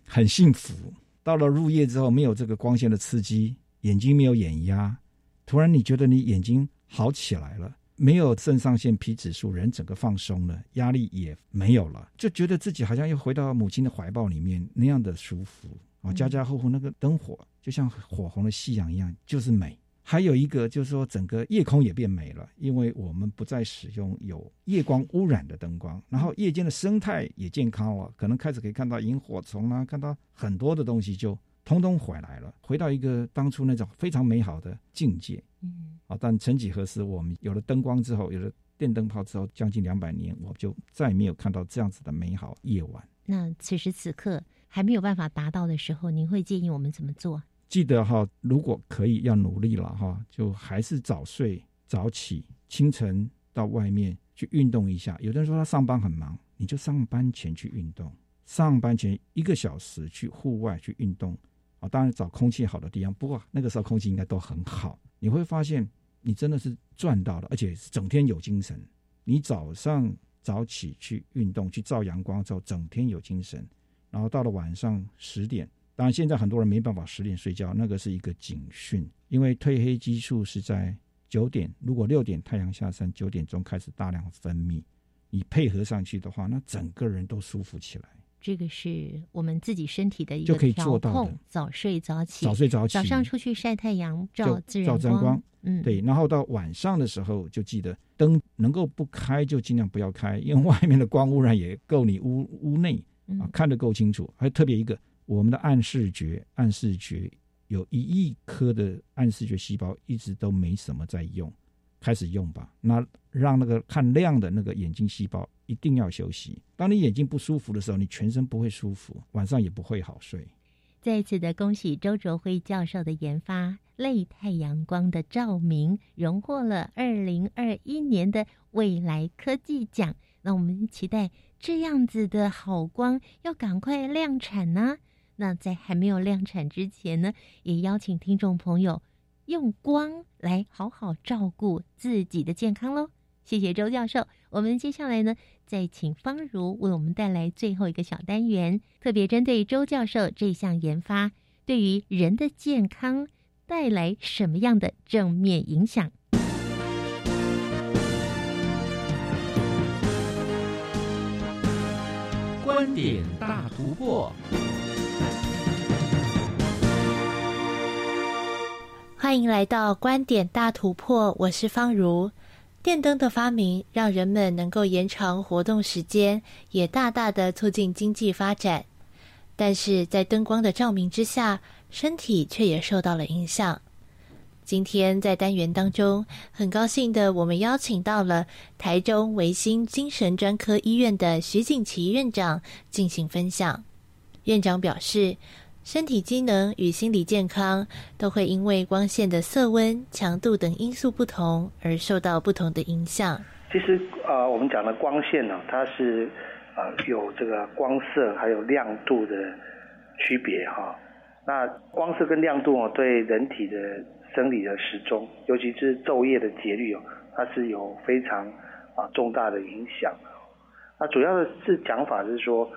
很幸福。到了入夜之后，没有这个光线的刺激，眼睛没有眼压，突然你觉得你眼睛好起来了，没有肾上腺皮质素，人整个放松了，压力也没有了，就觉得自己好像又回到母亲的怀抱里面那样的舒服啊！家家户户那个灯火就像火红的夕阳一样，就是美。还有一个就是说，整个夜空也变美了，因为我们不再使用有夜光污染的灯光，然后夜间的生态也健康了，可能开始可以看到萤火虫啊，看到很多的东西就通通回来了，回到一个当初那种非常美好的境界。嗯，啊，但曾几何时，我们有了灯光之后，有了电灯泡之后，将近两百年，我就再没有看到这样子的美好夜晚。那此时此刻还没有办法达到的时候，您会建议我们怎么做？记得哈，如果可以要努力了哈，就还是早睡早起，清晨到外面去运动一下。有的人说他上班很忙，你就上班前去运动，上班前一个小时去户外去运动啊。当然找空气好的地方，不过那个时候空气应该都很好。你会发现你真的是赚到了，而且整天有精神。你早上早起去运动，去照阳光之后，整天有精神，然后到了晚上十点。当然，现在很多人没办法十点睡觉，那个是一个警讯，因为褪黑激素是在九点，如果六点太阳下山，九点钟开始大量分泌，你配合上去的话，那整个人都舒服起来。这个是我们自己身体的一个调控，早睡早起，早睡早起，早上出去晒太阳，照自然光，嗯，对，然后到晚上的时候就记得灯能够不开就尽量不要开，因为外面的光污染也够你屋屋内啊看得够清楚，还特别一个。我们的暗视觉，暗视觉有一亿颗的暗视觉细胞，一直都没什么在用，开始用吧。那让那个看亮的那个眼睛细胞一定要休息。当你眼睛不舒服的时候，你全身不会舒服，晚上也不会好睡。再次的恭喜周卓辉教授的研发类太阳光的照明，荣获了二零二一年的未来科技奖。那我们期待这样子的好光要赶快量产呢。那在还没有量产之前呢，也邀请听众朋友用光来好好照顾自己的健康喽。谢谢周教授，我们接下来呢，再请方如为我们带来最后一个小单元，特别针对周教授这项研发，对于人的健康带来什么样的正面影响？观点大突破。欢迎来到观点大突破，我是方如。电灯的发明让人们能够延长活动时间，也大大的促进经济发展。但是在灯光的照明之下，身体却也受到了影响。今天在单元当中，很高兴的我们邀请到了台中维新精神专科医院的徐景琪院长进行分享。院长表示。身体机能与心理健康都会因为光线的色温、强度等因素不同而受到不同的影响。其实，呃，我们讲的光线呢，它是呃有这个光色还有亮度的区别哈。那光色跟亮度哦，对人体的生理的时钟，尤其是昼夜的节律哦，它是有非常啊重大的影响。那主要的是讲法是说。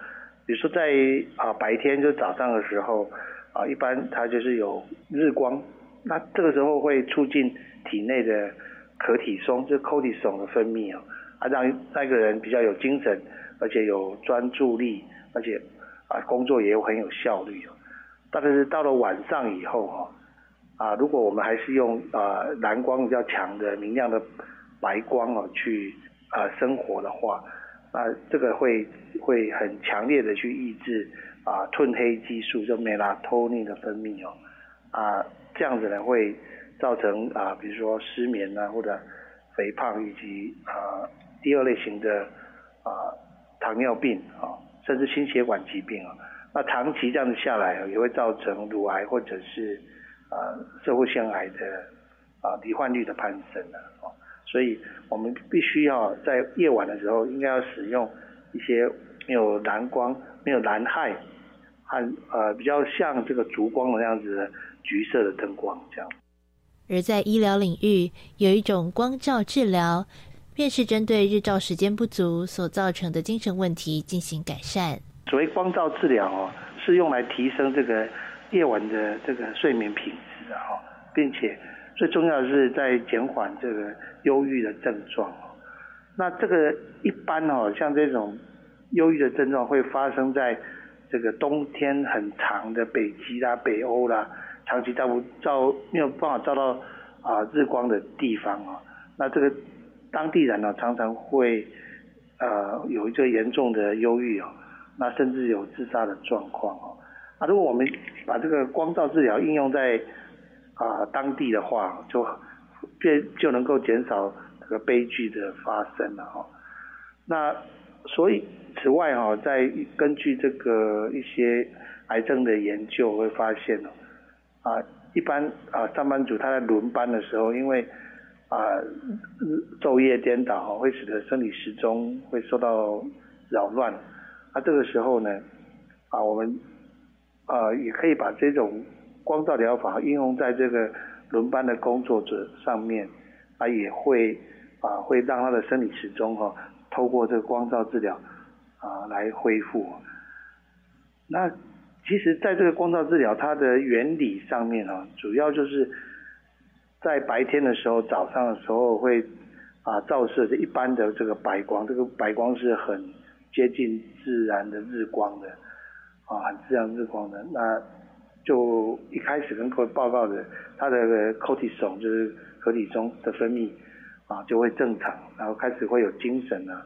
比如说在啊白天就早上的时候啊，一般它就是有日光，那这个时候会促进体内的可体松，就 cortisol 的分泌啊，啊让那个人比较有精神，而且有专注力，而且啊工作也有很有效率。但是到了晚上以后哈，啊如果我们还是用啊蓝光比较强的明亮的白光哦去啊生活的话。那这个会会很强烈的去抑制啊褪黑激素就 melatonin 的分泌哦啊这样子呢会造成啊比如说失眠啊或者肥胖以及啊第二类型的啊糖尿病啊甚至心血管疾病啊那长期这样子下来也会造成乳癌或者是啊社会腺癌的啊罹患率的攀升啊。所以我们必须要在夜晚的时候，应该要使用一些没有蓝光、没有蓝害和呃比较像这个烛光的那样子的橘色的灯光这样。而在医疗领域，有一种光照治疗，便是针对日照时间不足所造成的精神问题进行改善。所谓光照治疗哦，是用来提升这个夜晚的这个睡眠品质的哈，并且。最重要的是在减缓这个忧郁的症状。那这个一般哦，像这种忧郁的症状会发生在这个冬天很长的北极啦、北欧啦，长期照不照没有办法照到啊日光的地方啊。那这个当地人呢，常常会呃有一个严重的忧郁哦，那甚至有自杀的状况哦。那如果我们把这个光照治疗应用在啊，当地的话就便就能够减少这个悲剧的发生了哈。那所以此外哈，在根据这个一些癌症的研究会发现哦，啊，一般啊上班族他在轮班的时候，因为啊昼夜颠倒会使得生理时钟会受到扰乱。那这个时候呢，啊我们啊也可以把这种。光照疗法应用在这个轮班的工作者上面，啊也会啊会让他的生理时钟哈透过这个光照治疗啊来恢复。那其实在这个光照治疗它的原理上面啊，主要就是在白天的时候早上的时候会啊照射一般的这个白光，这个白光是很接近自然的日光的啊很自然日光的那。就一开始跟各位报告的，他的 cortisol 就是可体中的分泌啊就会正常，然后开始会有精神啊，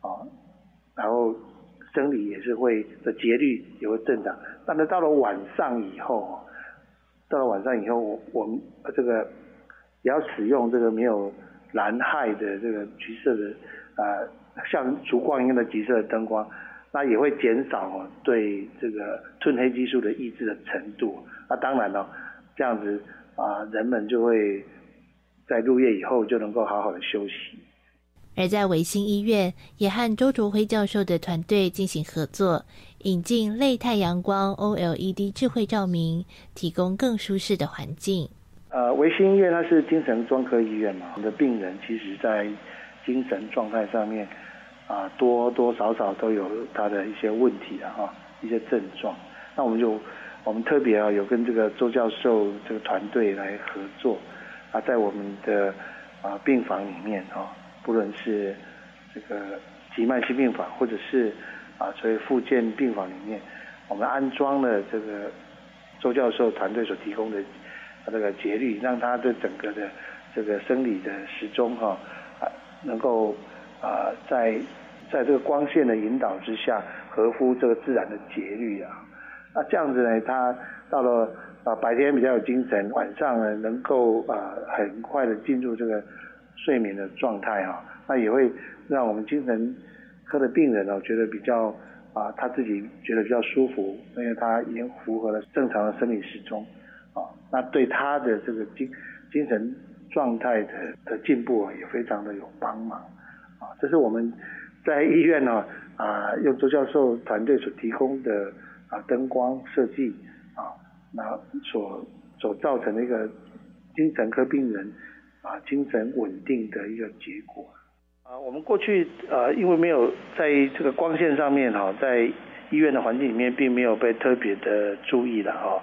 啊，然后生理也是会的节律也会正常，但是到了晚上以后，到了晚上以后，我我们这个也要使用这个没有蓝害的这个橘色的啊像烛光一样的橘色的灯光。那也会减少对这个褪黑激素的抑制的程度。那当然了，这样子啊，人们就会在入夜以后就能够好好的休息。而在维新医院，也和周卓辉教授的团队进行合作，引进类太阳光 OLED 智慧照明，提供更舒适的环境。呃，维新医院它是精神专科医院嘛，我们的病人其实在精神状态上面。啊，多多少少都有他的一些问题的哈，一些症状。那我们就我们特别啊，有跟这个周教授这个团队来合作啊，在我们的啊病房里面啊，不论是这个急慢性病房或者是啊，所以复健病房里面，我们安装了这个周教授团队所提供的这个节律，让他的整个的这个生理的时钟哈啊能够啊在在这个光线的引导之下，合乎这个自然的节律啊。那这样子呢，他到了啊白天比较有精神，晚上呢能够啊很快的进入这个睡眠的状态啊，那也会让我们精神。科的病人呢，觉得比较啊，他自己觉得比较舒服，因为他已经符合了正常的生理时钟，啊，那对他的这个精精神状态的的进步啊也非常的有帮忙，啊，这是我们在医院呢啊，用周教授团队所提供的啊灯光设计啊，那所所造成的一个精神科病人啊精神稳定的一个结果。啊，我们过去呃，因为没有在这个光线上面哈，在医院的环境里面，并没有被特别的注意的哈，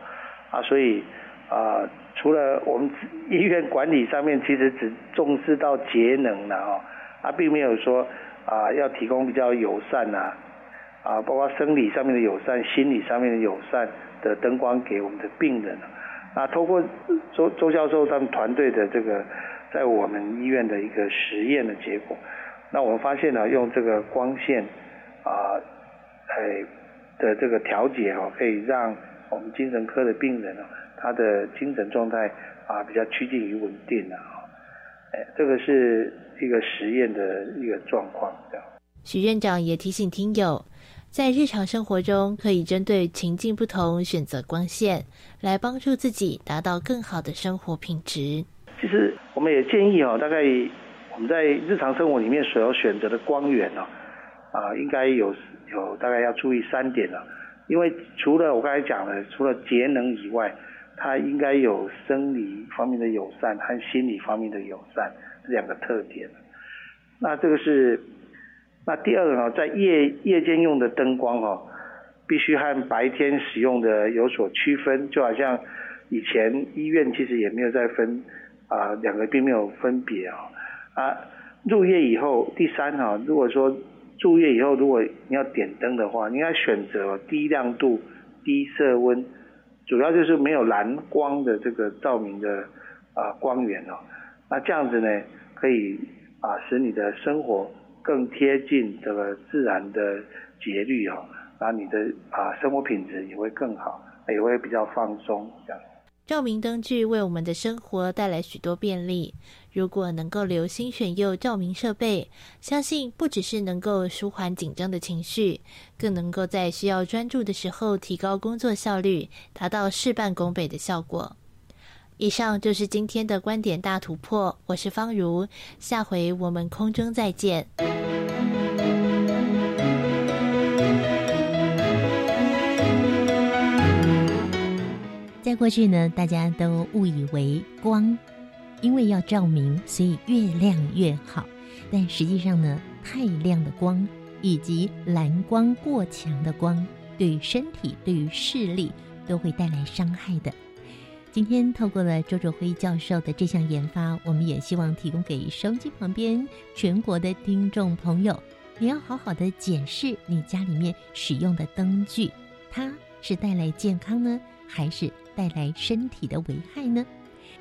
啊，所以啊，除了我们医院管理上面，其实只重视到节能了哈，他，并没有说啊，要提供比较友善呐，啊，包括生理上面的友善、心理上面的友善的灯光给我们的病人啊，通过周周教授他们团队的这个。在我们医院的一个实验的结果，那我们发现呢，用这个光线啊，哎的这个调节哦，可以让我们精神科的病人啊，他的精神状态啊比较趋近于稳定了啊，哎，这个是一个实验的一个状况。这样，许院长也提醒听友，在日常生活中可以针对情境不同选择光线，来帮助自己达到更好的生活品质。其实我们也建议哦，大概我们在日常生活里面所要选择的光源哦，啊，应该有有大概要注意三点了。因为除了我刚才讲的，除了节能以外，它应该有生理方面的友善和心理方面的友善这两个特点。那这个是那第二个呢，在夜夜间用的灯光哦，必须和白天使用的有所区分，就好像以前医院其实也没有在分。啊，两个并没有分别啊。啊，入夜以后，第三哈，如果说入夜以后，如果你要点灯的话，你要选择低亮度、低色温，主要就是没有蓝光的这个照明的啊光源哦。那这样子呢，可以啊使你的生活更贴近这个自然的节律哦，那你的啊生活品质也会更好，也会比较放松这样。照明灯具为我们的生活带来许多便利。如果能够留心选用照明设备，相信不只是能够舒缓紧张的情绪，更能够在需要专注的时候提高工作效率，达到事半功倍的效果。以上就是今天的观点大突破，我是方如，下回我们空中再见。在过去呢，大家都误以为光，因为要照明，所以越亮越好。但实际上呢，太亮的光以及蓝光过强的光，对于身体、对于视力都会带来伤害的。今天透过了周卓辉教授的这项研发，我们也希望提供给收机旁边全国的听众朋友，你要好好的检视你家里面使用的灯具，它是带来健康呢，还是？带来身体的危害呢？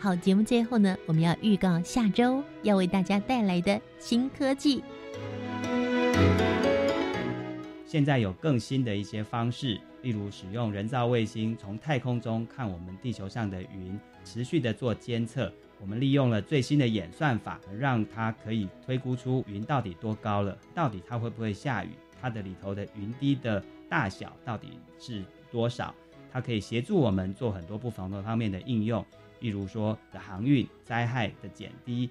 好，节目最后呢，我们要预告下周要为大家带来的新科技。现在有更新的一些方式，例如使用人造卫星从太空中看我们地球上的云，持续的做监测。我们利用了最新的演算法，让它可以推估出云到底多高了，到底它会不会下雨，它的里头的云滴的大小到底是多少。它可以协助我们做很多不同的方面的应用，例如说的航运灾害的减低。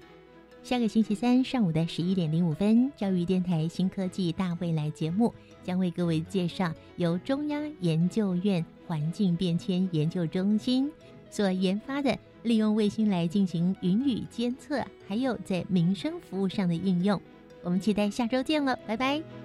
下个星期三上午的十一点零五分，教育电台新科技大未来节目将为各位介绍由中央研究院环境变迁研究中心所研发的利用卫星来进行云雨监测，还有在民生服务上的应用。我们期待下周见了，拜拜。